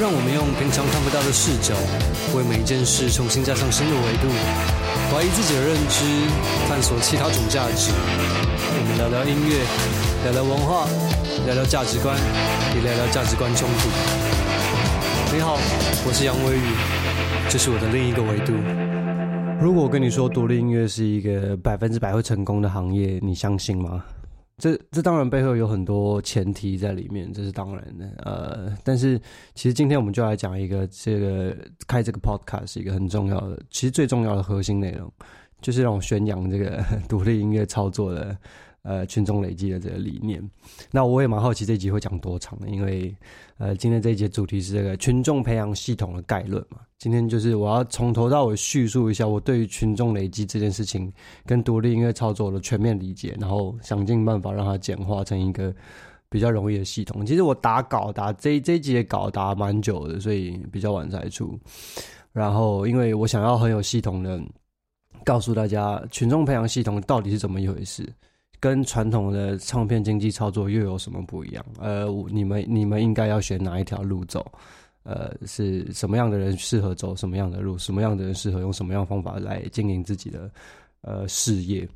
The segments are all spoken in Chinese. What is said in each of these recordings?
让我们用平常看不到的视角，为每一件事重新加上新的维度，怀疑自己的认知，探索其他种价值。我们聊聊音乐，聊聊文化，聊聊价值观，也聊聊价值观冲突。你好，我是杨威宇，这是我的另一个维度。如果我跟你说独立音乐是一个百分之百会成功的行业，你相信吗？这这当然背后有很多前提在里面，这是当然的。呃，但是其实今天我们就来讲一个这个开这个 podcast 是一个很重要的，其实最重要的核心内容就是让我宣扬这个 独立音乐操作的呃群众累积的这个理念。那我也蛮好奇这一集会讲多长的，因为呃今天这一节主题是这个群众培养系统的概论嘛。今天就是我要从头到尾叙述一下我对于群众累积这件事情跟独立音乐操作的全面理解，然后想尽办法让它简化成一个比较容易的系统。其实我打稿打这这一集的稿打蛮久的，所以比较晚才出。然后因为我想要很有系统的告诉大家群众培养系统到底是怎么一回事，跟传统的唱片经济操作又有什么不一样？呃，你们你们应该要选哪一条路走？呃，是什么样的人适合走什么样的路？什么样的人适合用什么样的方法来经营自己的呃事业？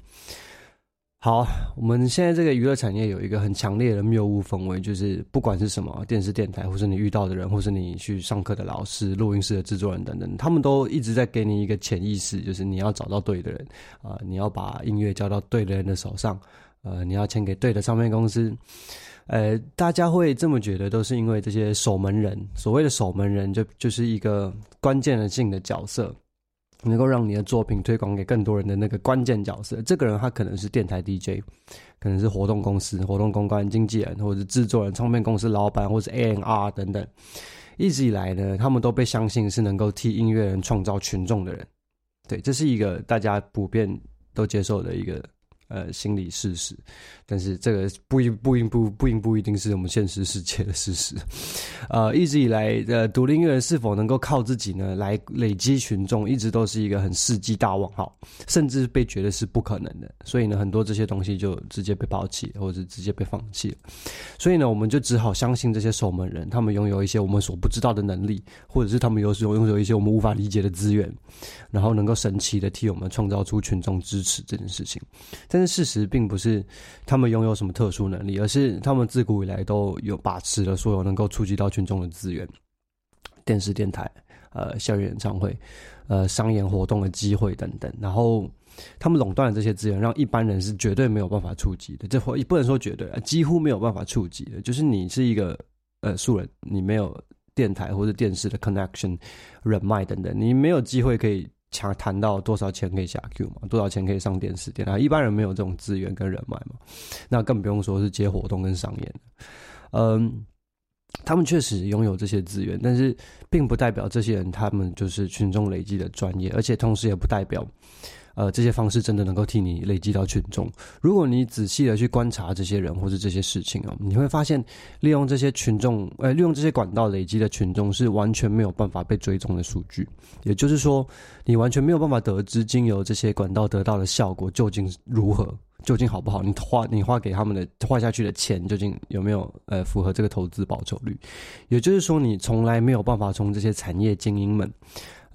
好，我们现在这个娱乐产业有一个很强烈的谬误氛围，就是不管是什么电视、电台，或是你遇到的人，或是你去上课的老师、录音室的制作人等等，他们都一直在给你一个潜意识，就是你要找到对的人啊、呃，你要把音乐交到对的人的手上，呃，你要签给对的唱片公司。呃，大家会这么觉得，都是因为这些守门人。所谓的守门人就，就是一个关键性的角色，能够让你的作品推广给更多人的那个关键角色。这个人他可能是电台 DJ，可能是活动公司、活动公关经纪人，或者是制作人、唱片公司老板，或者是 A&R 等等。一直以来呢，他们都被相信是能够替音乐人创造群众的人。对，这是一个大家普遍都接受的一个。呃，心理事实，但是这个不一不一不不一不一定是我们现实世界的事实。呃，一直以来，呃，独立音乐人是否能够靠自己呢来累积群众，一直都是一个很世纪大问号，甚至被觉得是不可能的。所以呢，很多这些东西就直接被抛弃，或者直接被放弃了。所以呢，我们就只好相信这些守门人，他们拥有一些我们所不知道的能力，或者是他们有时候拥有一些我们无法理解的资源，然后能够神奇的替我们创造出群众支持这件事情。但是。事实并不是他他们拥有什么特殊能力，而是他们自古以来都有把持了所有能够触及到群众的资源，电视、电台、呃，校园演唱会、呃，商演活动的机会等等。然后他们垄断了这些资源，让一般人是绝对没有办法触及的。这或不能说绝对，几乎没有办法触及的。就是你是一个呃素人，你没有电台或者电视的 connection、人脉等等，你没有机会可以。强谈到多少钱可以下 Q 嘛？多少钱可以上电视电台？一般人没有这种资源跟人脉嘛，那更不用说是接活动跟商演。嗯，他们确实拥有这些资源，但是并不代表这些人他们就是群众累积的专业，而且同时也不代表。呃，这些方式真的能够替你累积到群众。如果你仔细的去观察这些人或是这些事情啊，你会发现，利用这些群众，呃，利用这些管道累积的群众是完全没有办法被追踪的数据。也就是说，你完全没有办法得知经由这些管道得到的效果究竟如何，究竟好不好？你花你花给他们的花下去的钱究竟有没有呃符合这个投资报酬率？也就是说，你从来没有办法从这些产业精英们。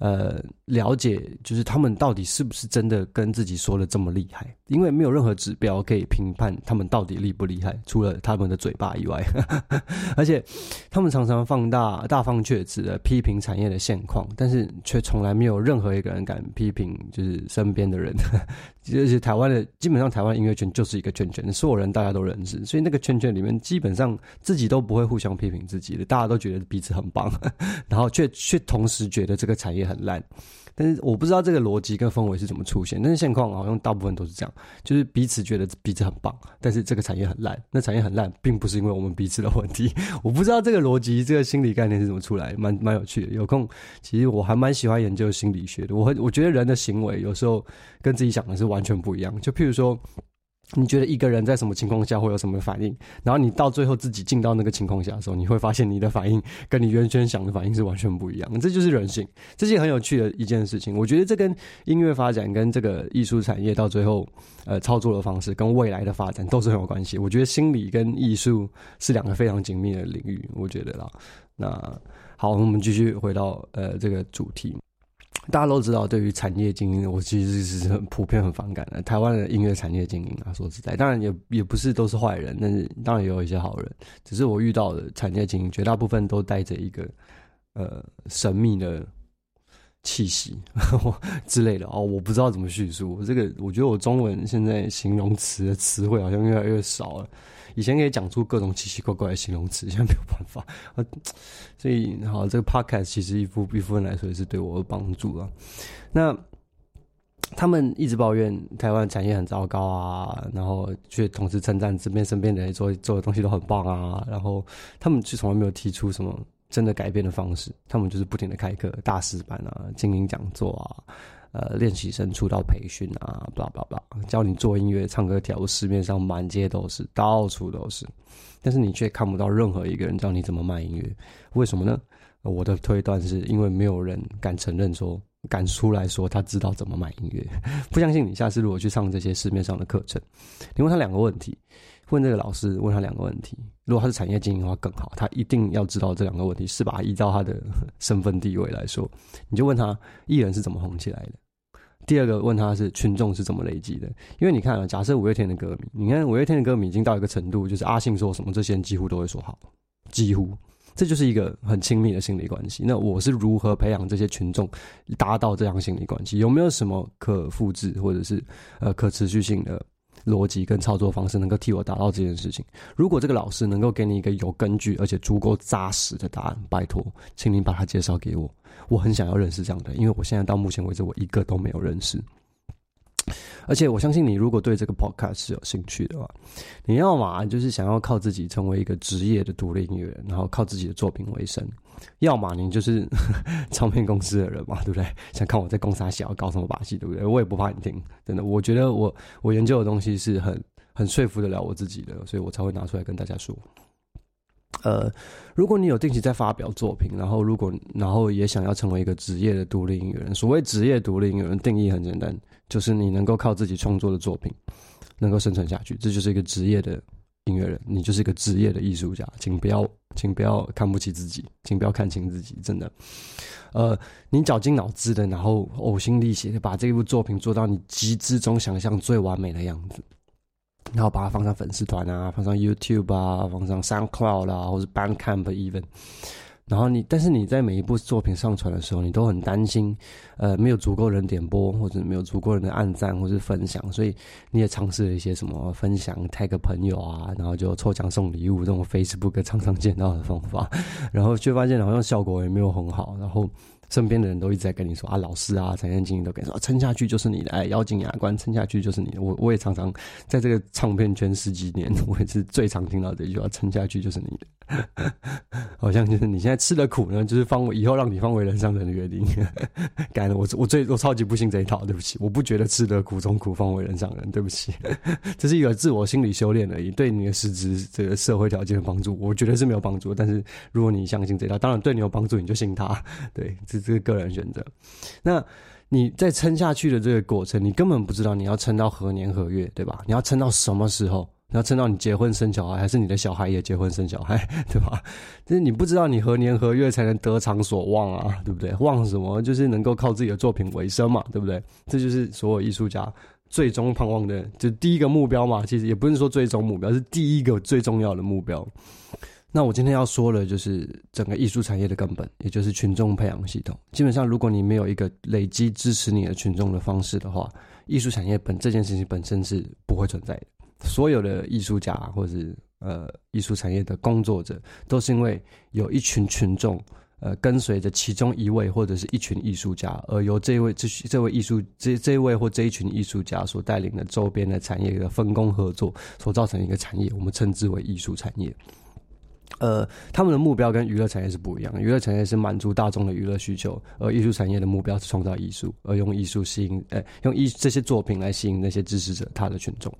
呃，了解就是他们到底是不是真的跟自己说的这么厉害？因为没有任何指标可以评判他们到底厉不厉害，除了他们的嘴巴以外。而且，他们常常放大、大放厥词的批评产业的现况，但是却从来没有任何一个人敢批评，就是身边的人。而且，台湾的基本上，台湾音乐圈就是一个圈圈，所有人大家都认识，所以那个圈圈里面基本上自己都不会互相批评自己的，大家都觉得彼此很棒，然后却却同时觉得这个产业很烂，但是我不知道这个逻辑跟氛围是怎么出现。但是现况好像大部分都是这样，就是彼此觉得彼此很棒，但是这个产业很烂。那产业很烂，并不是因为我们彼此的问题。我不知道这个逻辑、这个心理概念是怎么出来，蛮蛮有趣的。有空，其实我还蛮喜欢研究心理学的。我很我觉得人的行为有时候跟自己想的是完全不一样。就譬如说。你觉得一个人在什么情况下会有什么反应？然后你到最后自己进到那个情况下的时候，你会发现你的反应跟你原先想的反应是完全不一样。这就是人性，这是很有趣的一件事情。我觉得这跟音乐发展、跟这个艺术产业到最后呃操作的方式、跟未来的发展都是很有关系。我觉得心理跟艺术是两个非常紧密的领域。我觉得啦。那好，我们继续回到呃这个主题。大家都知道，对于产业经营，我其实是很普遍很反感的。台湾的音乐产业经营啊，说实在，当然也也不是都是坏人，但是当然也有一些好人。只是我遇到的产业经营，绝大部分都带着一个呃神秘的气息 之类的哦，我不知道怎么叙述。我这个我觉得我中文现在形容词的词汇好像越来越少了。以前可以讲出各种奇奇怪怪的形容词，现在没有办法。所以，好，这个 podcast 其实一部一部分来说也是对我有帮助啊。那他们一直抱怨台湾产业很糟糕啊，然后却同时称赞这边身边的人做做的东西都很棒啊。然后他们却从来没有提出什么真的改变的方式，他们就是不停的开课、大师班啊、精英讲座啊。呃，练习生出道培训啊，巴拉巴拉，教你做音乐、唱歌、跳舞，市面上满街都是，到处都是，但是你却看不到任何一个人教你怎么卖音乐，为什么呢？我的推断是因为没有人敢承认说，敢出来说他知道怎么卖音乐。不相信你，下次如果去上这些市面上的课程，你问他两个问题。问这个老师，问他两个问题。如果他是产业经营的话更好，他一定要知道这两个问题，是吧？依照他的身份地位来说，你就问他艺人是怎么红起来的。第二个问他是群众是怎么累积的。因为你看啊，假设五月天的歌迷，你看五月天的歌迷已经到一个程度，就是阿信说什么，这些人几乎都会说好，几乎，这就是一个很亲密的心理关系。那我是如何培养这些群众达到这样心理关系？有没有什么可复制或者是呃可持续性的？逻辑跟操作方式能够替我达到这件事情。如果这个老师能够给你一个有根据而且足够扎实的答案，拜托，请你把他介绍给我。我很想要认识这样的，因为我现在到目前为止我一个都没有认识。而且我相信你，如果对这个 podcast 是有兴趣的话，你要嘛就是想要靠自己成为一个职业的独立音乐人，然后靠自己的作品为生；要么你就是 唱片公司的人嘛，对不对？想看我在公司小搞什么把戏，对不对？我也不怕你听，真的。我觉得我我研究的东西是很很说服得了我自己的，所以我才会拿出来跟大家说。呃，如果你有定期在发表作品，然后如果然后也想要成为一个职业的独立音乐人，所谓职业独立音乐人定义很简单，就是你能够靠自己创作的作品能够生存下去，这就是一个职业的音乐人，你就是一个职业的艺术家，请不要，请不要看不起自己，请不要看轻自己，真的。呃，你绞尽脑汁的，然后呕心沥血的把这部作品做到你极致中想象最完美的样子。然后把它放上粉丝团啊，放上 YouTube 啊，放上 SoundCloud 啊，或是 Bandcamp even。然后你，但是你在每一部作品上传的时候，你都很担心，呃，没有足够人点播，或者没有足够人的按赞或者分享，所以你也尝试了一些什么分享、tag 朋友啊，然后就抽奖送礼物这种 Facebook 常常见到的方法，然后却发现好像效果也没有很好，然后。身边的人都一直在跟你说啊，老师啊，产业经营都跟你说，撑下去就是你的，哎，咬紧牙关撑下去就是你的。我 我也常常在这个唱片圈十几年，我也是最常听到这句话，撑下去就是你的。好像就是你现在吃的苦呢，就是方以后让你方为人上人的约定。改了，我我最我超级不信这一套，对不起，我不觉得吃的苦中苦方为人上人，对不起，这是一个自我心理修炼而已，对你的实质这个社会条件的帮助，我觉得是没有帮助。但是如果你相信这一套，当然对你有帮助，你就信他。对，这这是个人选择。那你在撑下去的这个过程，你根本不知道你要撑到何年何月，对吧？你要撑到什么时候？你要撑到你结婚生小孩，还是你的小孩也结婚生小孩，对吧？就是你不知道你何年何月才能得偿所望啊，对不对？望什么？就是能够靠自己的作品为生嘛，对不对？这就是所有艺术家最终盼望的，就第一个目标嘛。其实也不是说最终目标，是第一个最重要的目标。那我今天要说的，就是整个艺术产业的根本，也就是群众培养系统。基本上，如果你没有一个累积支持你的群众的方式的话，艺术产业本这件事情本身是不会存在的。所有的艺术家或者是呃艺术产业的工作者，都是因为有一群群众呃跟随着其中一位或者是一群艺术家，而由这位这这位艺术这这位或这一群艺术家所带领的周边的产业的分工合作，所造成一个产业，我们称之为艺术产业。呃，他们的目标跟娱乐产业是不一样的，娱乐产业是满足大众的娱乐需求，而艺术产业的目标是创造艺术，而用艺术吸引，呃，用艺这些作品来吸引那些支持者他的群众。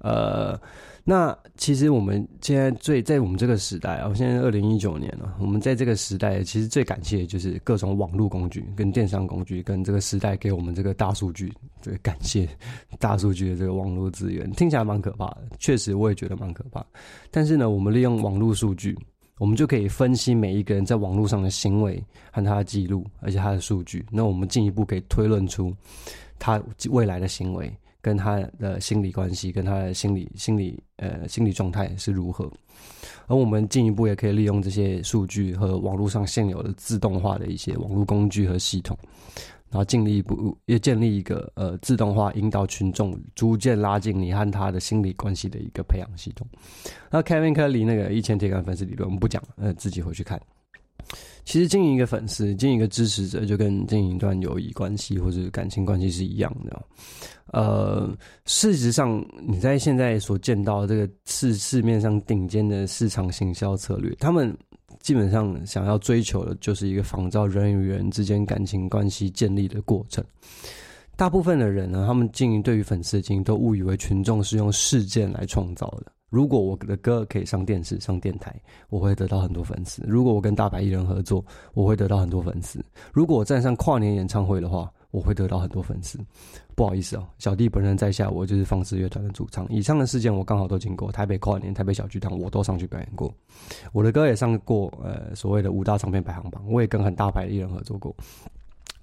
呃，那其实我们现在最在我们这个时代啊，现在二零一九年了，我们在这个时代其实最感谢就是各种网络工具、跟电商工具、跟这个时代给我们这个大数据，这个感谢 大数据的这个网络资源，听起来蛮可怕的，确实我也觉得蛮可怕。但是呢，我们利用网络数据，我们就可以分析每一个人在网络上的行为和他的记录，而且他的数据。那我们进一步可以推论出他未来的行为跟他的心理关系，跟他的心理心理呃心理状态是如何。而我们进一步也可以利用这些数据和网络上现有的自动化的一些网络工具和系统。然后尽力一步，也建立一个呃自动化引导群众逐渐拉近你和他的心理关系的一个培养系统。那 Kevin Kelly 那个一千铁杆粉丝理论我们不讲，呃，自己回去看。其实经营一个粉丝，经营一个支持者，就跟经营一段友谊关系或者感情关系是一样的。呃，事实上你在现在所见到这个市市面上顶尖的市场行销策略，他们。基本上想要追求的就是一个仿照人与人之间感情关系建立的过程。大部分的人呢，他们经营对于粉丝的经营都误以为群众是用事件来创造的。如果我的歌可以上电视、上电台，我会得到很多粉丝；如果我跟大牌艺人合作，我会得到很多粉丝；如果我站上跨年演唱会的话，我会得到很多粉丝。不好意思哦，小弟本人在下，我就是放肆乐团的主唱。以上的事件我刚好都经过，台北跨年、台北小巨蛋，我都上去表演过。我的歌也上过呃所谓的五大唱片排行榜，我也跟很大牌艺人合作过。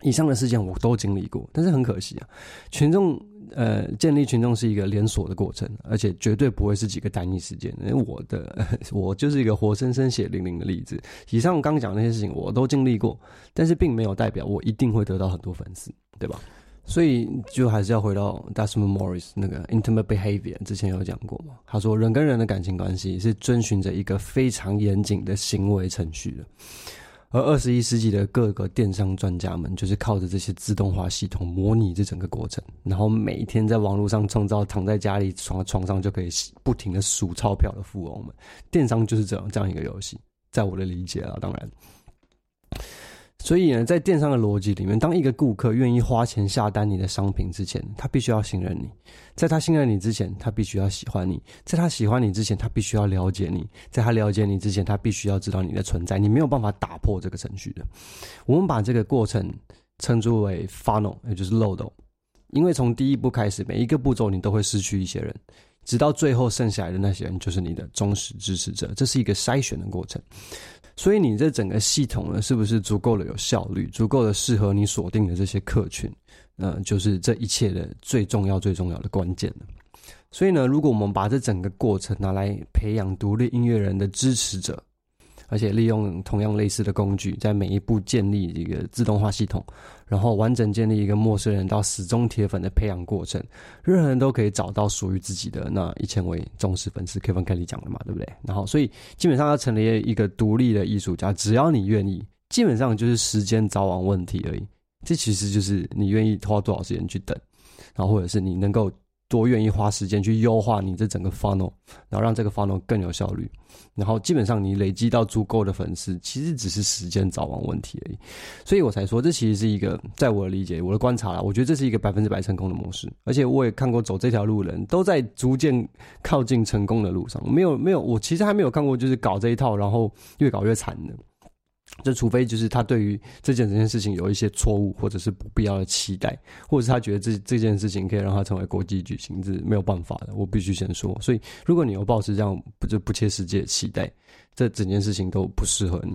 以上的事件我都经历过，但是很可惜啊，群众呃建立群众是一个连锁的过程，而且绝对不会是几个单一事件。因为我的 我就是一个活生生血淋淋的例子。以上刚讲那些事情我都经历过，但是并没有代表我一定会得到很多粉丝，对吧？所以，就还是要回到 Desmond Morris 那个 Intimate Behavior，之前有讲过嘛？他说，人跟人的感情关系是遵循着一个非常严谨的行为程序的。而二十一世纪的各个电商专家们，就是靠着这些自动化系统模拟这整个过程，然后每一天在网络上创造躺在家里床床上就可以不停的数钞票的富翁们。电商就是这样这样一个游戏，在我的理解啊，当然。所以呢，在电商的逻辑里面，当一个顾客愿意花钱下单你的商品之前，他必须要信任你；在他信任你之前，他必须要喜欢你；在他喜欢你之前，他必须要了解你；在他了解你之前，他必须要知道你的存在。你没有办法打破这个程序的。我们把这个过程称之为 funnel，也就是漏斗，因为从第一步开始，每一个步骤你都会失去一些人，直到最后剩下来的那些人就是你的忠实支持者。这是一个筛选的过程。所以你这整个系统呢，是不是足够的有效率，足够的适合你锁定的这些客群？呃，就是这一切的最重要、最重要的关键。所以呢，如果我们把这整个过程拿来培养独立音乐人的支持者。而且利用同样类似的工具，在每一步建立一个自动化系统，然后完整建立一个陌生人到始终铁粉的培养过程，任何人都可以找到属于自己的那一千位忠实粉丝。Kevin Kelly 讲的嘛，对不对？然后，所以基本上要成立一个独立的艺术家，只要你愿意，基本上就是时间早晚问题而已。这其实就是你愿意花多少时间去等，然后或者是你能够。多愿意花时间去优化你这整个 funnel，然后让这个 funnel 更有效率，然后基本上你累积到足够的粉丝，其实只是时间早晚问题而已。所以我才说，这其实是一个在我的理解、我的观察啦，我觉得这是一个百分之百成功的模式。而且我也看过走这条路的人都在逐渐靠近成功的路上，没有没有，我其实还没有看过就是搞这一套，然后越搞越惨的。这除非就是他对于这件这件事情有一些错误或者是不必要的期待，或者是他觉得这这件事情可以让他成为国际巨星，这是没有办法的。我必须先说，所以如果你有抱持这样不就不切实际的期待，这整件事情都不适合你。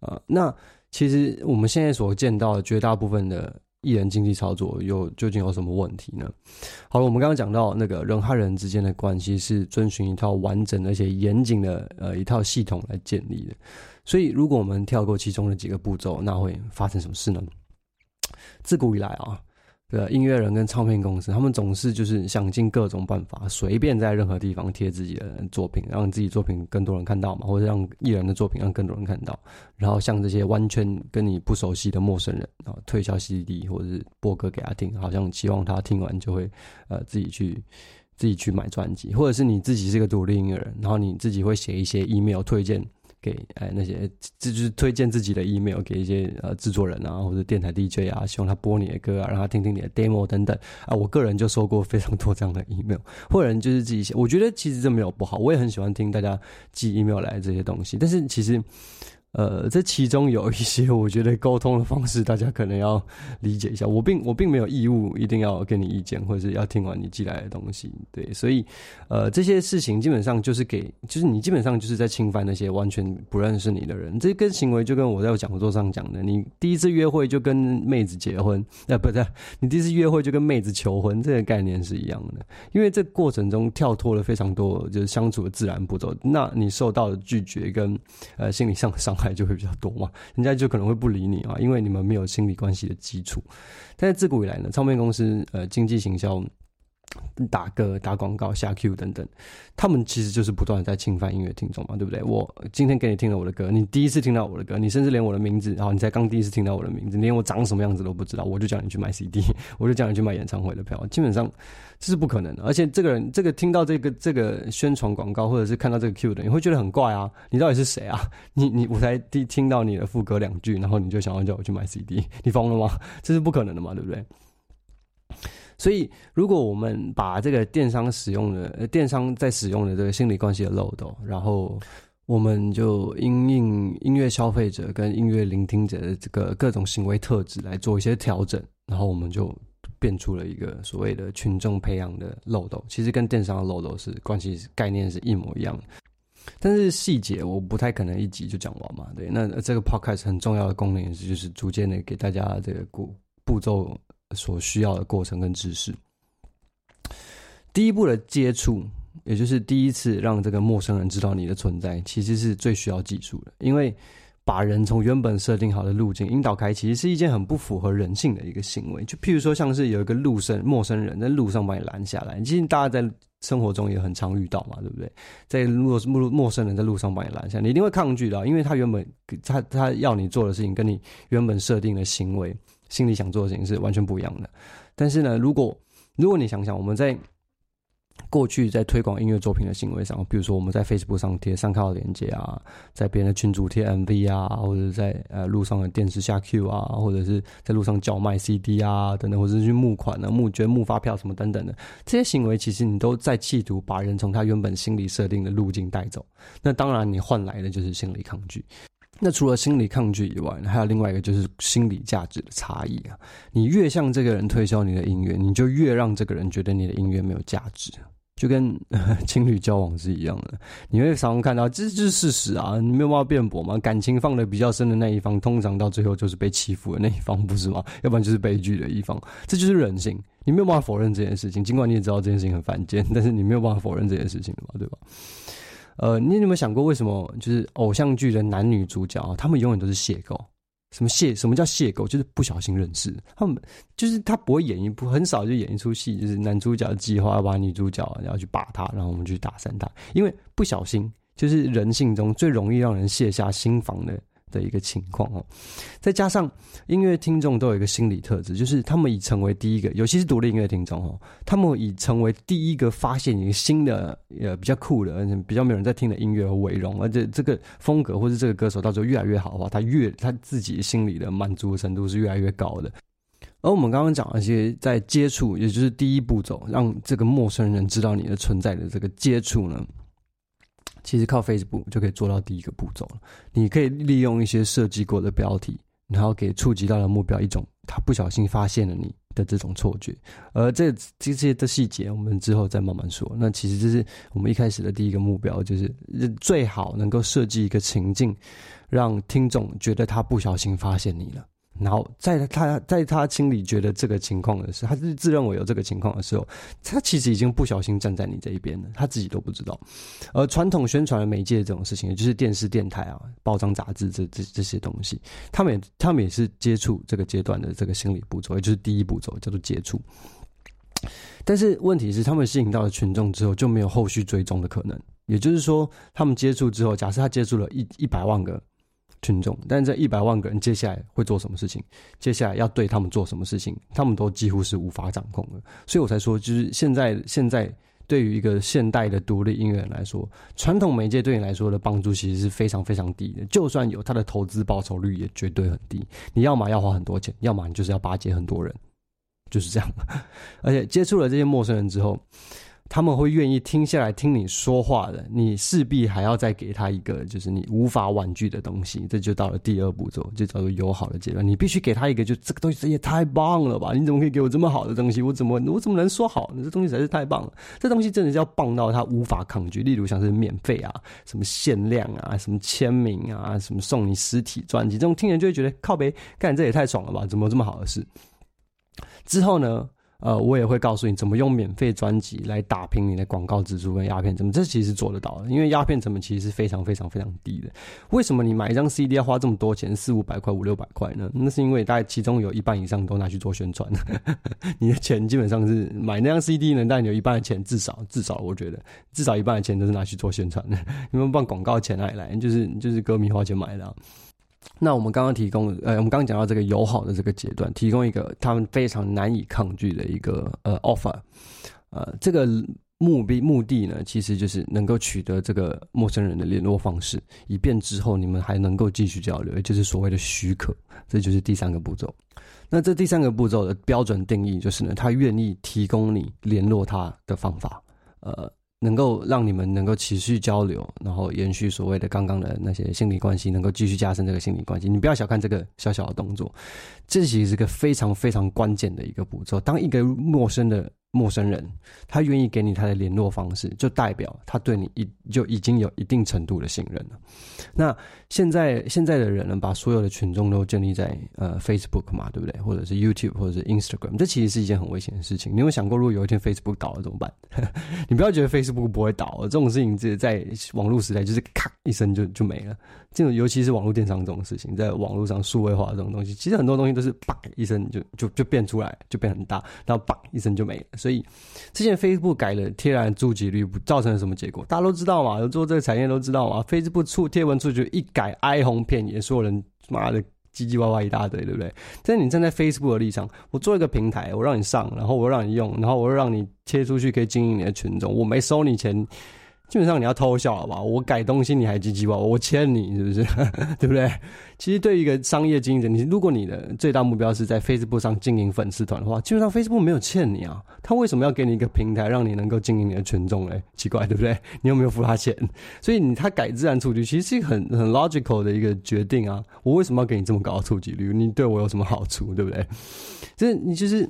啊、呃，那其实我们现在所见到的绝大部分的。艺人经济操作有究竟有什么问题呢？好了，我们刚刚讲到那个人和人之间的关系是遵循一套完整而且严谨的呃一套系统来建立的，所以如果我们跳过其中的几个步骤，那会发生什么事呢？自古以来啊。对，音乐人跟唱片公司，他们总是就是想尽各种办法，随便在任何地方贴自己的作品，让自己作品更多人看到嘛，或者让艺人的作品让更多人看到，然后向这些完全跟你不熟悉的陌生人啊推销 CD 或者是播歌给他听，好像期望他听完就会呃自己去自己去买专辑，或者是你自己是个独立音乐人，然后你自己会写一些 email 推荐。给哎那些这就是推荐自己的 email 给一些呃制作人啊或者电台 DJ 啊，希望他播你的歌啊，让他听听你的 demo 等等啊。我个人就收过非常多这样的 email，或者就是自己写。我觉得其实这没有不好，我也很喜欢听大家寄 email 来这些东西。但是其实呃，这其中有一些我觉得沟通的方式，大家可能要理解一下。我并我并没有义务一定要给你意见，或者是要听完你寄来的东西。对，所以呃，这些事情基本上就是给，就是你基本上就是在侵犯那些完全不认识你的人。这跟行为就跟我在讲座上讲的，你第一次约会就跟妹子结婚，呃，不对，你第一次约会就跟妹子求婚，这个概念是一样的。因为这过程中跳脱了非常多就是相处的自然步骤，那你受到的拒绝跟呃心理上的伤害就会比较多嘛，人家就可能会不理你啊，因为你们没有心理关系的基础。但是自古以来呢，唱片公司呃经济行销。打歌、打广告、下 Q 等等，他们其实就是不断的在侵犯音乐听众嘛，对不对？我今天给你听了我的歌，你第一次听到我的歌，你甚至连我的名字，然后你才刚第一次听到我的名字，连我长什么样子都不知道，我就叫你去买 CD，我就叫你去买演唱会的票，基本上这是不可能的。而且这个人，这个听到这个这个宣传广告，或者是看到这个 Q 的，你会觉得很怪啊，你到底是谁啊？你你我才第听到你的副歌两句，然后你就想要叫我去买 CD，你疯了吗？这是不可能的嘛，对不对？所以，如果我们把这个电商使用的呃电商在使用的这个心理关系的漏斗，然后我们就因应音乐消费者跟音乐聆听者的这个各种行为特质来做一些调整，然后我们就变出了一个所谓的群众培养的漏斗。其实跟电商的漏斗是关系概念是一模一样的，但是细节我不太可能一集就讲完嘛。对，那这个 podcast 很重要的功能是就是逐渐的给大家这个步步骤。所需要的过程跟知识，第一步的接触，也就是第一次让这个陌生人知道你的存在，其实是最需要技术的。因为把人从原本设定好的路径引导开，其实是一件很不符合人性的一个行为。就譬如说，像是有一个路生陌生人在路上把你拦下来，其实大家在生活中也很常遇到嘛，对不对？在如果是陌陌生人在路上把你拦下，你一定会抗拒的，因为他原本他他要你做的事情，跟你原本设定的行为。心里想做的事情是完全不一样的，但是呢，如果如果你想想，我们在过去在推广音乐作品的行为上，比如说我们在 Facebook 上贴上靠链接啊，在别人的群组贴 MV 啊，或者在呃路上的电视下 Q 啊，或者是在路上叫卖 CD 啊等等，或者是去募款啊、募捐、募发票什么等等的这些行为，其实你都在企图把人从他原本心理设定的路径带走。那当然，你换来的就是心理抗拒。那除了心理抗拒以外，还有另外一个就是心理价值的差异啊。你越向这个人推销你的音乐，你就越让这个人觉得你的音乐没有价值，就跟 情侣交往是一样的。你会常常看到，这就是事实啊，你没有办法辩驳嘛。感情放得比较深的那一方，通常到最后就是被欺负的那一方，不是吗？要不然就是悲剧的一方，这就是人性。你没有办法否认这件事情，尽管你也知道这件事情很犯贱，但是你没有办法否认这件事情嘛，对吧？呃，你有没有想过，为什么就是偶像剧的男女主角，他们永远都是邂逅？什么邂？什么叫邂逅？就是不小心认识。他们就是他不会演一部，很少就演一出戏，就是男主角计划要把女主角然后去把她，然后我们去打散她，因为不小心就是人性中最容易让人卸下心防的。的一个情况哦，再加上音乐听众都有一个心理特质，就是他们已成为第一个，尤其是独立音乐听众哦，他们已成为第一个发现一个新的呃比较酷的，而且比较没有人在听的音乐而为荣，而且这个风格或者这个歌手到时候越来越好的话，他越他自己心里的满足程度是越来越高的。而我们刚刚讲那些在接触，也就是第一步骤，让这个陌生人知道你的存在的这个接触呢。其实靠 Facebook 就可以做到第一个步骤了。你可以利用一些设计过的标题，然后给触及到的目标一种他不小心发现了你的这种错觉。而这这些的细节，我们之后再慢慢说。那其实这是我们一开始的第一个目标，就是最好能够设计一个情境，让听众觉得他不小心发现你了。然后在他在他心里觉得这个情况的时候，他是自认为有这个情况的时候，他其实已经不小心站在你这一边了，他自己都不知道。而传统宣传的媒介这种事情，也就是电视、电台啊、报章、杂志这这这些东西，他们也他们也是接触这个阶段的这个心理步骤，也就是第一步骤叫做接触。但是问题是，他们吸引到了群众之后，就没有后续追踪的可能。也就是说，他们接触之后，假设他接触了一一百万个。群众，但是这一百万个人接下来会做什么事情？接下来要对他们做什么事情？他们都几乎是无法掌控的。所以我才说，就是现在现在对于一个现代的独立音乐人来说，传统媒介对你来说的帮助其实是非常非常低的。就算有，他的投资报酬率也绝对很低。你要么要花很多钱，要么你就是要巴结很多人，就是这样。而且接触了这些陌生人之后，他们会愿意听下来听你说话的，你势必还要再给他一个就是你无法婉拒的东西，这就到了第二步骤，就叫做友好的阶段。你必须给他一个，就这个东西这也太棒了吧？你怎么可以给我这么好的东西？我怎么我怎么能说好呢？这东西实在是太棒了，这东西真的是要棒到他无法抗拒。例如像是免费啊，什么限量啊，什么签名啊，什么送你实体专辑，这种听人就会觉得靠北，干这也太爽了吧？怎么这么好的事？之后呢？呃，我也会告诉你怎么用免费专辑来打平你的广告支出跟鸦片成本，这其实做得到的，因为鸦片成本其实是非常非常非常低的。为什么你买一张 CD 要花这么多钱，四五百块、五六百块呢？那是因为大概其中有一半以上都拿去做宣传，你的钱基本上是买那张 CD 呢，但你有一半的钱至少至少我觉得至少一半的钱都是拿去做宣传的，因为办广告钱哪里来？就是就是歌迷花钱买的啊。那我们刚刚提供，呃，我们刚刚讲到这个友好的这个阶段，提供一个他们非常难以抗拒的一个呃 offer，呃，这个目的目的呢，其实就是能够取得这个陌生人的联络方式，以便之后你们还能够继续交流，也就是所谓的许可，这就是第三个步骤。那这第三个步骤的标准定义就是呢，他愿意提供你联络他的方法，呃。能够让你们能够持续交流，然后延续所谓的刚刚的那些心理关系，能够继续加深这个心理关系。你不要小看这个小小的动作，这其实是个非常非常关键的一个步骤。当一个陌生的陌生人，他愿意给你他的联络方式，就代表他对你一就已经有一定程度的信任了。那现在现在的人呢，把所有的群众都建立在呃 Facebook 嘛，对不对？或者是 YouTube，或者是 Instagram，这其实是一件很危险的事情。你有想过，如果有一天 Facebook 倒了怎么办？你不要觉得 Facebook 不会倒，这种事情是在网络时代就是咔一声就就没了。这种尤其是网络电商这种事情，在网络上数位化这种东西，其实很多东西都是啪一声就就就变出来，就变很大，然后啪一声就没了。所以所以之前 Facebook 改了贴栏触及率，造成了什么结果？大家都知道嘛，有做这个产业都知道嘛。Facebook 触贴文触及一改，哀鸿遍野，所有人妈的唧唧歪歪一大堆，对不对？但是你站在 Facebook 的立场，我做一个平台，我让你上，然后我让你用，然后我让你切出去，可以经营你的群众，我没收你钱。基本上你要偷笑了吧？我改东西你还唧唧歪歪，我欠你是不是？对不对？其实对于一个商业经营者，你如果你的最大目标是在 Facebook 上经营粉丝团的话，基本上 Facebook 没有欠你啊。他为什么要给你一个平台，让你能够经营你的群众嘞？奇怪，对不对？你有没有付他钱？所以你他改自然触及，其实是一个很很 logical 的一个决定啊。我为什么要给你这么高的触及率？你对我有什么好处？对不对？就是你就是。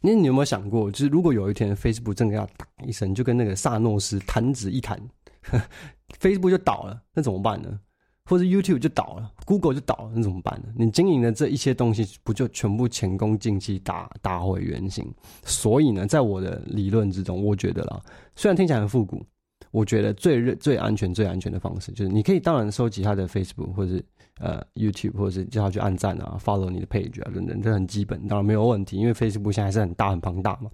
那你有没有想过，就是如果有一天 Facebook 真的要打一声，就跟那个萨诺斯弹指一弹，Facebook 就倒了，那怎么办呢？或者 YouTube 就倒了，Google 就倒了，那怎么办呢？你经营的这一些东西，不就全部前功尽弃，打打回原形？所以呢，在我的理论之中，我觉得啦，虽然听起来很复古，我觉得最最安全、最安全的方式，就是你可以当然收集他的 Facebook 或者是。呃，YouTube 或者是叫他去按赞啊，follow 你的 page 啊，等等，这很基本，当然没有问题，因为 Facebook 现在还是很大很庞大嘛。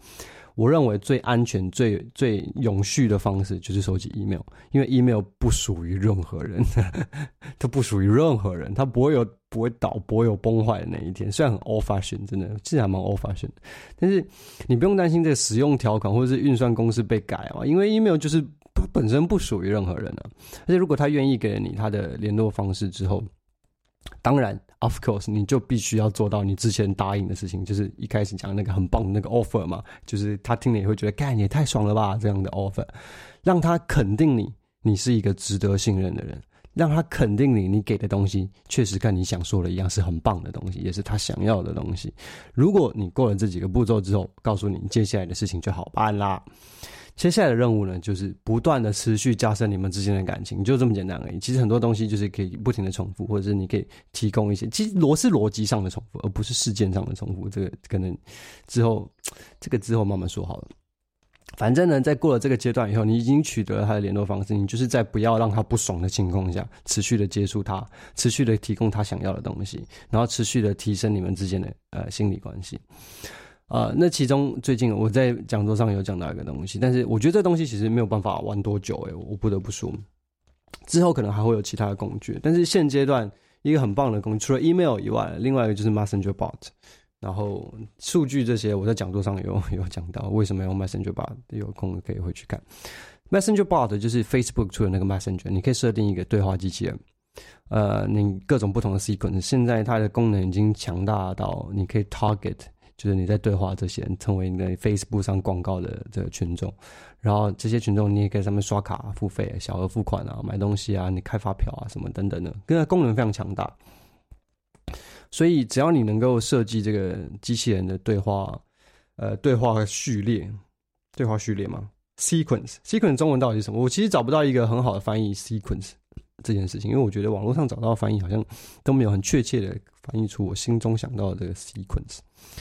我认为最安全、最最永续的方式就是收集 email，因为 email 不属于任何人，它不属于任何人，它不会有不会倒、不会有崩坏的那一天。虽然很 old fashion，真的其实还蛮 old fashion，但是你不用担心这个使用条款或者是运算公式被改啊，因为 email 就是他本身不属于任何人啊。而且如果他愿意给你他的联络方式之后，当然，of course，你就必须要做到你之前答应的事情，就是一开始讲那个很棒的那个 offer 嘛，就是他听了也会觉得，干，也太爽了吧，这样的 offer，让他肯定你，你是一个值得信任的人，让他肯定你，你给的东西确实跟你想说的一样，是很棒的东西，也是他想要的东西。如果你过了这几个步骤之后，告诉你接下来的事情就好办啦。接下来的任务呢，就是不断的持续加深你们之间的感情，就这么简单而已。其实很多东西就是可以不停的重复，或者是你可以提供一些，其实逻是逻辑上的重复，而不是事件上的重复。这个可能之后，这个之后慢慢说好了。反正呢，在过了这个阶段以后，你已经取得了他的联络方式，你就是在不要让他不爽的情况下，持续的接触他，持续的提供他想要的东西，然后持续的提升你们之间的呃心理关系。啊、那其中最近我在讲座上有讲到一个东西，但是我觉得这东西其实没有办法玩多久诶、欸，我不得不说，之后可能还会有其他的工具，但是现阶段一个很棒的工具，除了 email 以外，另外一个就是 Messenger Bot，然后数据这些我在讲座上有有讲到为什么用 Messenger Bot，有空可以回去看。Messenger Bot 就是 Facebook 出的那个 Messenger，你可以设定一个对话机器人，呃，你各种不同的 sequence，现在它的功能已经强大到你可以 target。就是你在对话这些人，成为你的 Facebook 上广告的这个群众，然后这些群众你也可以上面刷卡付费、小额付款啊、买东西啊、你开发票啊什么等等的，跟它功能非常强大。所以只要你能够设计这个机器人的对话，呃，对话序列，对话序列嘛，sequence，sequence 中文到底是什么？我其实找不到一个很好的翻译 sequence 这件事情，因为我觉得网络上找到翻译好像都没有很确切的翻译出我心中想到的这个 sequence。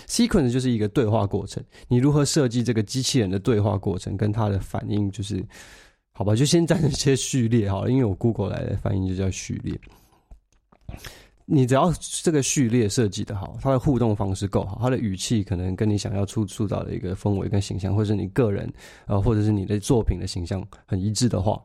sequence 就是一个对话过程，你如何设计这个机器人的对话过程跟它的反应，就是好吧，就先暂时些序列好了，因为我 Google 来的翻译就叫序列。你只要这个序列设计的好，它的互动方式够好，它的语气可能跟你想要塑塑造的一个氛围跟形象，或者是你个人呃，或者是你的作品的形象很一致的话，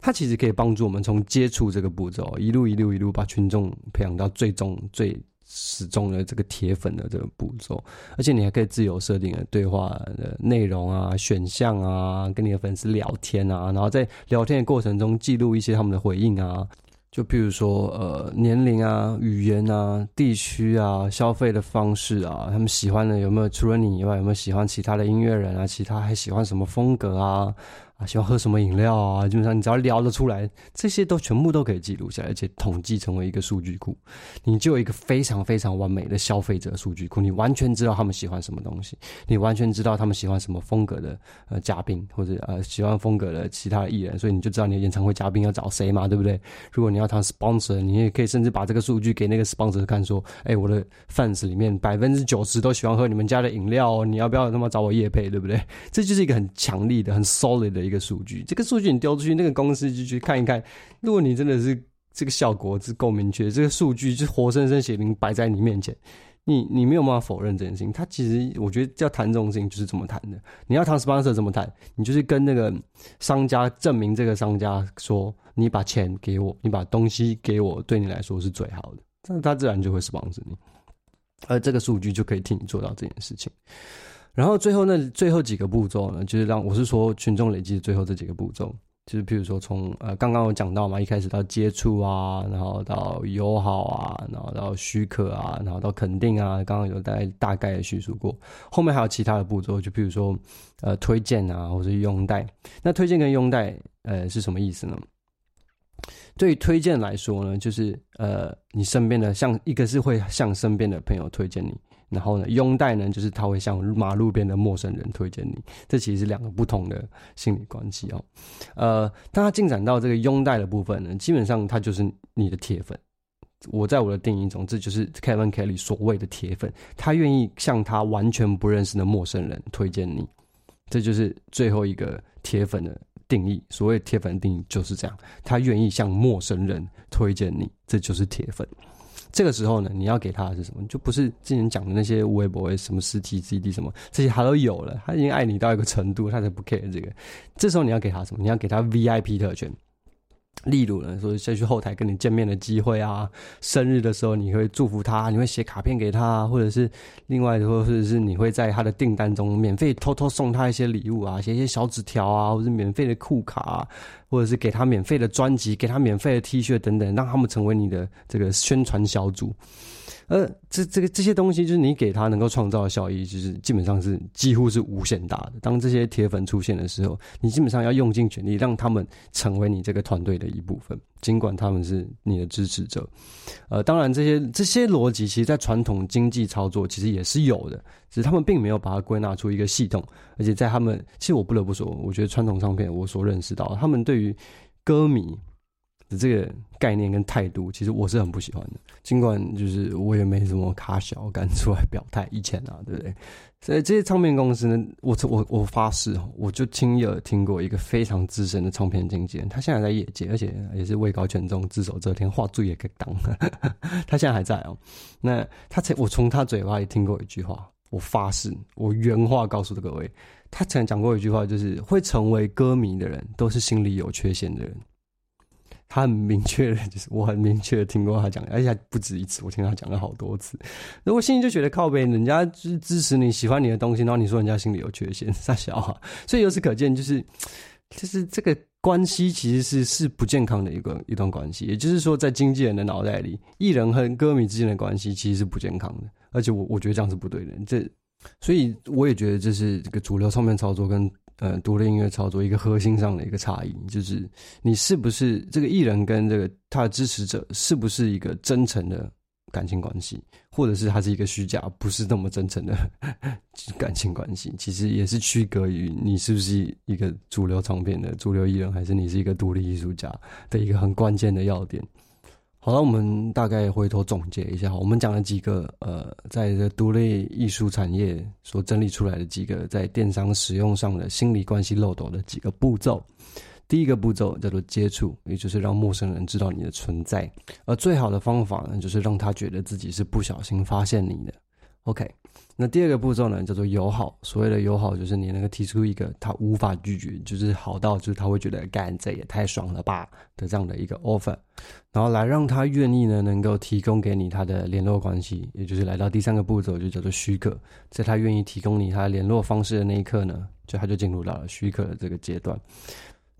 它其实可以帮助我们从接触这个步骤，一路一路一路把群众培养到最终最始终的这个铁粉的这个步骤，而且你还可以自由设定的对话的内容啊、选项啊，跟你的粉丝聊天啊，然后在聊天的过程中记录一些他们的回应啊。就比如说，呃，年龄啊、语言啊、地区啊、消费的方式啊，他们喜欢的有没有？除了你以外，有没有喜欢其他的音乐人啊？其他还喜欢什么风格啊？啊，喜欢喝什么饮料啊？基本上你只要聊得出来，这些都全部都可以记录下来，而且统计成为一个数据库，你就有一个非常非常完美的消费者数据库。你完全知道他们喜欢什么东西，你完全知道他们喜欢什么风格的呃嘉宾，或者呃喜欢风格的其他艺人，所以你就知道你的演唱会嘉宾要找谁嘛，对不对？如果你要谈 sponsor，你也可以甚至把这个数据给那个 sponsor 看，说，哎，我的 fans 里面百分之九十都喜欢喝你们家的饮料哦，你要不要他妈找我夜配，对不对？这就是一个很强力的、很 solid 的一个。数据，这个数据你丢出去，那个公司就去看一看。如果你真的是这个效果是够明确，这个数据就活生生血淋摆在你面前，你你没有办法否认这件事情。他其实我觉得要谈这种事情就是这么谈的。你要谈 sponsor 怎么谈？你就是跟那个商家证明这个商家说，你把钱给我，你把东西给我，对你来说是最好的，那他自然就会 sponsor 你，而这个数据就可以替你做到这件事情。然后最后那最后几个步骤呢，就是让我是说群众累积的最后这几个步骤，就是譬如说从呃刚刚有讲到嘛，一开始到接触啊，然后到友好啊，然后到许可啊，然后到肯定啊，刚刚有大概大概的叙述过。后面还有其他的步骤，就譬如说呃推荐啊，或者是拥戴。那推荐跟拥戴呃是什么意思呢？对于推荐来说呢，就是呃你身边的像一个是会向身边的朋友推荐你。然后呢，拥戴呢，就是他会向马路边的陌生人推荐你，这其实是两个不同的心理关系哦。呃，当他进展到这个拥戴的部分呢，基本上他就是你的铁粉。我在我的定义中，这就是 Kevin Kelly 所谓的铁粉，他愿意向他完全不认识的陌生人推荐你，这就是最后一个铁粉的定义。所谓铁粉的定义就是这样，他愿意向陌生人推荐你，这就是铁粉。这个时候呢，你要给他的是什么？就不是之前讲的那些微博什么实体 CD 什么这些，他都有了。他已经爱你到一个程度，他才不 care 这个。这时候你要给他什么？你要给他 VIP 特权。例如呢，说再去后台跟你见面的机会啊，生日的时候你会祝福他，你会写卡片给他，或者是另外，或者是你会在他的订单中免费偷偷送他一些礼物啊，写一些小纸条啊，或者是免费的酷卡啊，或者是给他免费的专辑，给他免费的 T 恤等等，让他们成为你的这个宣传小组。呃，这这个这些东西，就是你给他能够创造的效益，就是基本上是几乎是无限大的。当这些铁粉出现的时候，你基本上要用尽全力让他们成为你这个团队的一部分，尽管他们是你的支持者。呃，当然这些这些逻辑，其实在传统经济操作其实也是有的，只是他们并没有把它归纳出一个系统。而且在他们，其实我不得不说，我觉得传统唱片我所认识到，他们对于歌迷。这个概念跟态度，其实我是很不喜欢的。尽管就是我也没什么卡小敢出来表态，以前啊，对不对？所以这些唱片公司呢，我我我发誓，我就亲耳听过一个非常资深的唱片经纪人，他现在在业界，而且也是位高权重，只手遮天，话最也可以当。他现在还在哦。那他才我从他嘴巴里听过一句话，我发誓，我原话告诉各位，他曾讲过一句话，就是会成为歌迷的人，都是心里有缺陷的人。他很明确的，就是我很明确的听过他讲，而且还不止一次，我听他讲了好多次。那我心里就觉得靠北，人家支支持你喜欢你的东西，然后你说人家心里有缺陷，傻小啊！所以由此可见，就是就是这个关系其实是是不健康的一个一段关系。也就是说，在经纪人的脑袋里，艺人和歌迷之间的关系其实是不健康的。而且我我觉得这样是不对的。这，所以我也觉得这是这个主流唱片操作跟呃独立音乐操作一个核心上的一个差异，就是你是不是这个艺人跟这个他的支持者是不是一个真诚的。感情关系，或者是他是一个虚假，不是那么真诚的 感情关系，其实也是区隔于你是不是一个主流唱片的主流艺人，还是你是一个独立艺术家的一个很关键的要点。好了，我们大概回头总结一下，我们讲了几个呃，在这独立艺术产业所整理出来的几个在电商使用上的心理关系漏斗的几个步骤。第一个步骤叫做接触，也就是让陌生人知道你的存在。而最好的方法呢，就是让他觉得自己是不小心发现你的。OK，那第二个步骤呢，叫做友好。所谓的友好，就是你能够提出一个他无法拒绝，就是好到就是他会觉得干这也太爽了吧的这样的一个 offer，然后来让他愿意呢，能够提供给你他的联络关系，也就是来到第三个步骤，就叫做许可。在他愿意提供你他联络方式的那一刻呢，就他就进入到了许可的这个阶段。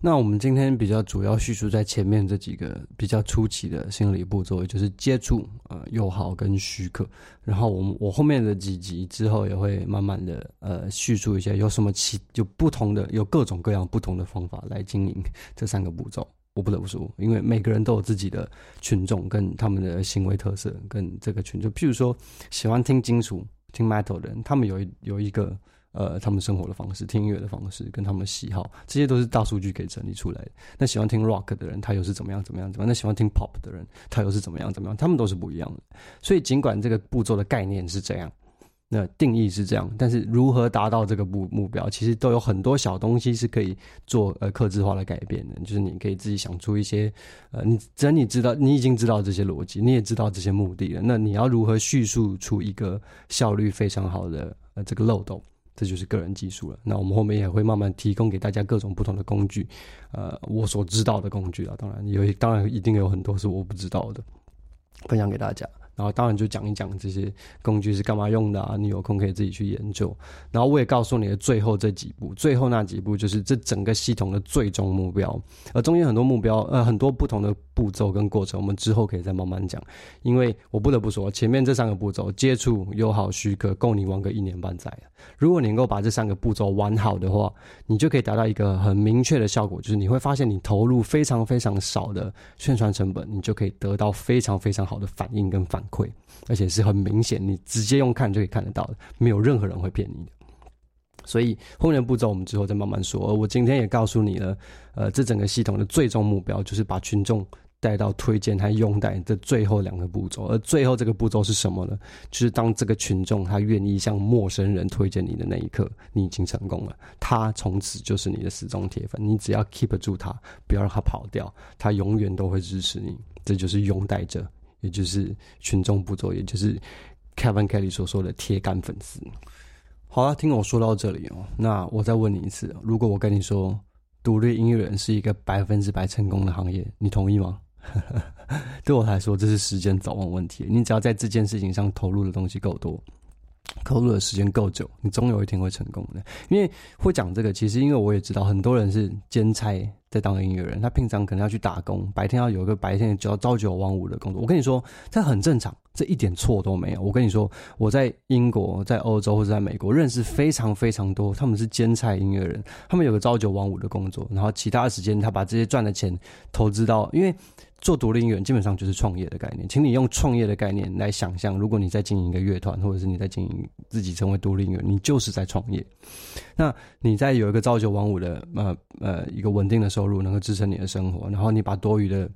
那我们今天比较主要叙述在前面这几个比较初期的心理步骤，也就是接触、呃友好跟许可。然后我们我后面的几集之后也会慢慢的呃叙述一下有什么其有不同的有各种各样不同的方法来经营这三个步骤。我不得不说，因为每个人都有自己的群众跟他们的行为特色跟这个群众，譬如说喜欢听金属听 metal 的人，他们有一有一个。呃，他们生活的方式、听音乐的方式，跟他们的喜好，这些都是大数据可以整理出来的。那喜欢听 rock 的人，他又是怎么样、怎么样、怎么样？那喜欢听 pop 的人，他又是怎么样、怎么样？他们都是不一样的。所以，尽管这个步骤的概念是这样，那定义是这样，但是如何达到这个目目标，其实都有很多小东西是可以做呃克制化的改变的。就是你可以自己想出一些，呃，你只要你知道，你已经知道这些逻辑，你也知道这些目的了，那你要如何叙述出一个效率非常好的呃这个漏洞？这就是个人技术了。那我们后面也会慢慢提供给大家各种不同的工具，呃，我所知道的工具啊，当然有，当然一定有很多是我不知道的，分享给大家。然后当然就讲一讲这些工具是干嘛用的啊，你有空可以自己去研究。然后我也告诉你的最后这几步，最后那几步就是这整个系统的最终目标。而中间很多目标，呃，很多不同的步骤跟过程，我们之后可以再慢慢讲。因为我不得不说，前面这三个步骤，接触、友好、许可，够你玩个一年半载。如果你能够把这三个步骤玩好的话，你就可以达到一个很明确的效果，就是你会发现你投入非常非常少的宣传成本，你就可以得到非常非常好的反应跟反馈。而且是很明显，你直接用看就可以看得到的，没有任何人会骗你的。所以后面的步骤我们之后再慢慢说。而我今天也告诉你了，呃，这整个系统的最终目标就是把群众带到推荐和拥戴的最后两个步骤。而最后这个步骤是什么呢？就是当这个群众他愿意向陌生人推荐你的那一刻，你已经成功了。他从此就是你的死忠铁粉，你只要 keep 住他，不要让他跑掉，他永远都会支持你。这就是拥戴者。也就是群众步骤，也就是 Kevin Kelly 所说的铁杆粉丝。好了，听我说到这里哦，那我再问你一次：如果我跟你说，独立音乐人是一个百分之百成功的行业，你同意吗？对我来说，这是时间早晚问题。你只要在这件事情上投入的东西够多。投入的时间够久，你总有一天会成功的。因为会讲这个，其实因为我也知道很多人是兼差在当音乐人，他平常可能要去打工，白天要有一个白天就要朝九晚五的工作。我跟你说，这很正常，这一点错都没有。我跟你说，我在英国、在欧洲或者在美国认识非常非常多，他们是兼差音乐人，他们有个朝九晚五的工作，然后其他的时间他把这些赚的钱投资到，因为。做独立音乐人基本上就是创业的概念，请你用创业的概念来想象，如果你在经营一个乐团，或者是你在经营自己成为独立音乐，你就是在创业。那你在有一个朝九晚五的呃呃一个稳定的收入，能够支撑你的生活，然后你把多余的。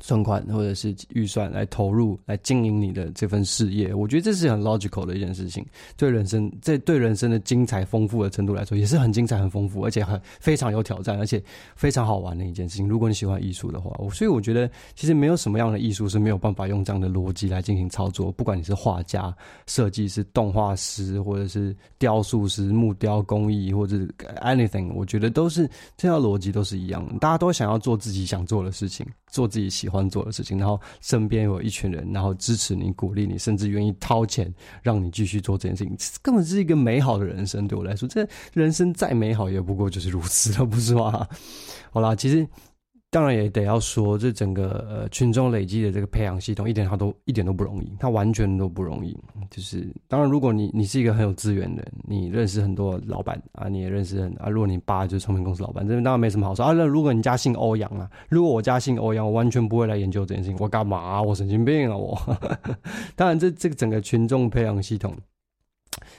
存款或者是预算来投入来经营你的这份事业，我觉得这是很 logical 的一件事情。对人生，这对人生的精彩丰富的程度来说，也是很精彩、很丰富，而且很非常有挑战，而且非常好玩的一件事情。如果你喜欢艺术的话，所以我觉得其实没有什么样的艺术是没有办法用这样的逻辑来进行操作。不管你是画家、设计师、动画师，或者是雕塑师、木雕工艺，或者 anything，我觉得都是这条逻辑都是一样。大家都想要做自己想做的事情，做自己。喜欢做的事情，然后身边有一群人，然后支持你、鼓励你，甚至愿意掏钱让你继续做这件事情，这根本是一个美好的人生。对我来说，这人生再美好也不过就是如此了，不是吗？好啦，其实当然也得要说，这整个呃群众累积的这个培养系统，一点它都一点都不容易，它完全都不容易。就是当然，如果你你是一个很有资源的人，你认识很多老板啊，你也认识很啊，如果你爸就是聪明公司老板，这边当然没什么好说啊。那如果你家姓欧阳啊，如果我家姓欧阳，我完全不会来研究这件事情，我干嘛？我神经病啊！我。当然，这这个整个群众培养系统，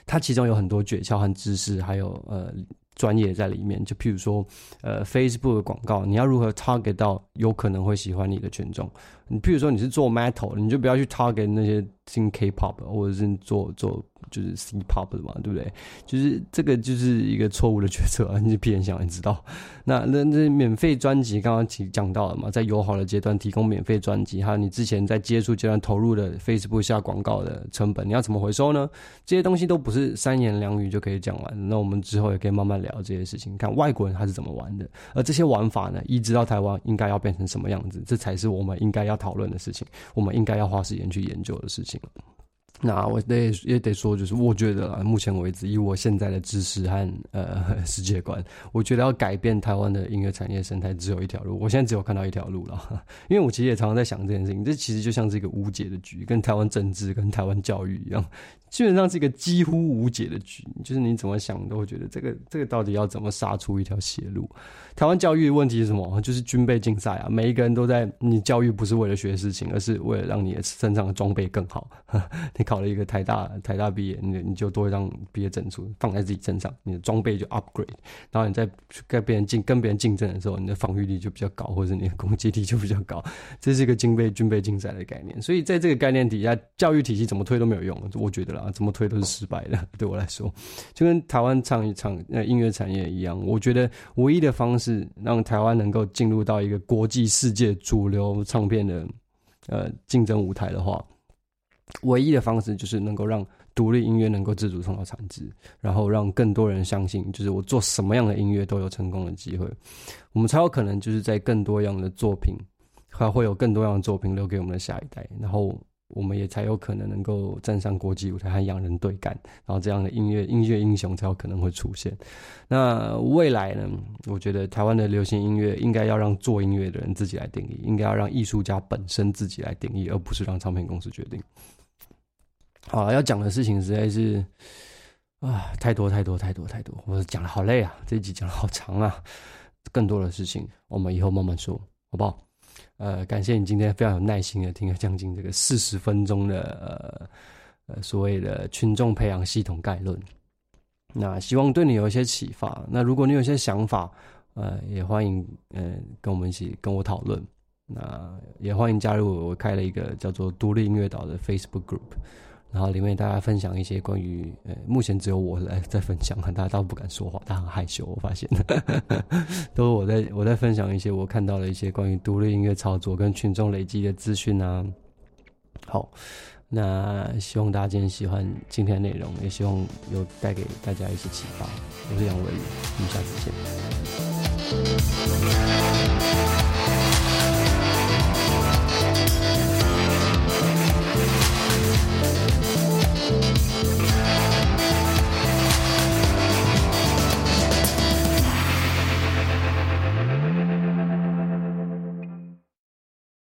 它其中有很多诀窍和知识，还有呃。专业在里面，就譬如说，呃，Facebook 的广告，你要如何 target 到有可能会喜欢你的群众？你譬如说你是做 Metal，你就不要去 target 那些听 K-pop 或者是做做。就是 C pop 的嘛，对不对？就是这个就是一个错误的决策啊！你别人想也知道。那那那免费专辑刚刚提讲到了嘛，在友好的阶段提供免费专辑，还有你之前在接触阶段投入的 Facebook 下广告的成本，你要怎么回收呢？这些东西都不是三言两语就可以讲完。那我们之后也可以慢慢聊这些事情，看外国人他是怎么玩的，而这些玩法呢，移植到台湾应该要变成什么样子，这才是我们应该要讨论的事情，我们应该要花时间去研究的事情。那我得也得说，就是我觉得啊，目前为止，以我现在的知识和呃 世界观，我觉得要改变台湾的音乐产业生态，只有一条路。我现在只有看到一条路了，因为我其实也常常在想这件事情。这其实就像是一个无解的局，跟台湾政治、跟台湾教育一样。基本上是一个几乎无解的局，就是你怎么想都会觉得这个这个到底要怎么杀出一条血路？台湾教育的问题是什么？就是军备竞赛啊，每一个人都在，你教育不是为了学事情，而是为了让你身上的装备更好。你 考了一个台大台大毕业，你你就多一张毕业证书放在自己身上，你的装备就 upgrade，然后你在跟别人竞跟别人竞争的时候，你的防御力就比较高，或者你的攻击力就比较高。这是一个军备军备竞赛的概念，所以在这个概念底下，教育体系怎么推都没有用，我觉得啦。怎么推都是失败的。对我来说，就跟台湾唱一唱呃音乐产业一样，我觉得唯一的方式让台湾能够进入到一个国际世界主流唱片的呃竞争舞台的话，唯一的方式就是能够让独立音乐能够自主创造产值，然后让更多人相信，就是我做什么样的音乐都有成功的机会，我们才有可能就是在更多样的作品，还会有更多样的作品留给我们的下一代，然后。我们也才有可能能够站上国际舞台和洋人对干，然后这样的音乐音乐英雄才有可能会出现。那未来呢？我觉得台湾的流行音乐应该要让做音乐的人自己来定义，应该要让艺术家本身自己来定义，而不是让唱片公司决定。好，要讲的事情实在是啊，太多太多太多太多，我讲的好累啊，这一集讲的好长啊，更多的事情我们以后慢慢说，好不好？呃，感谢你今天非常有耐心的听了将近这个四十分钟的呃所谓的群众培养系统概论。那希望对你有一些启发。那如果你有一些想法，呃，也欢迎呃跟我们一起跟我讨论。那也欢迎加入我开了一个叫做独立音乐岛的 Facebook Group。然后里面大家分享一些关于呃，目前只有我来在分享，大家倒不敢说话，大家很害羞。我发现，都我在我在分享一些我看到的一些关于独立音乐操作跟群众累积的资讯啊。好，那希望大家今天喜欢今天的内容，也希望有带给大家一些启发。我是杨伟，我们下次见。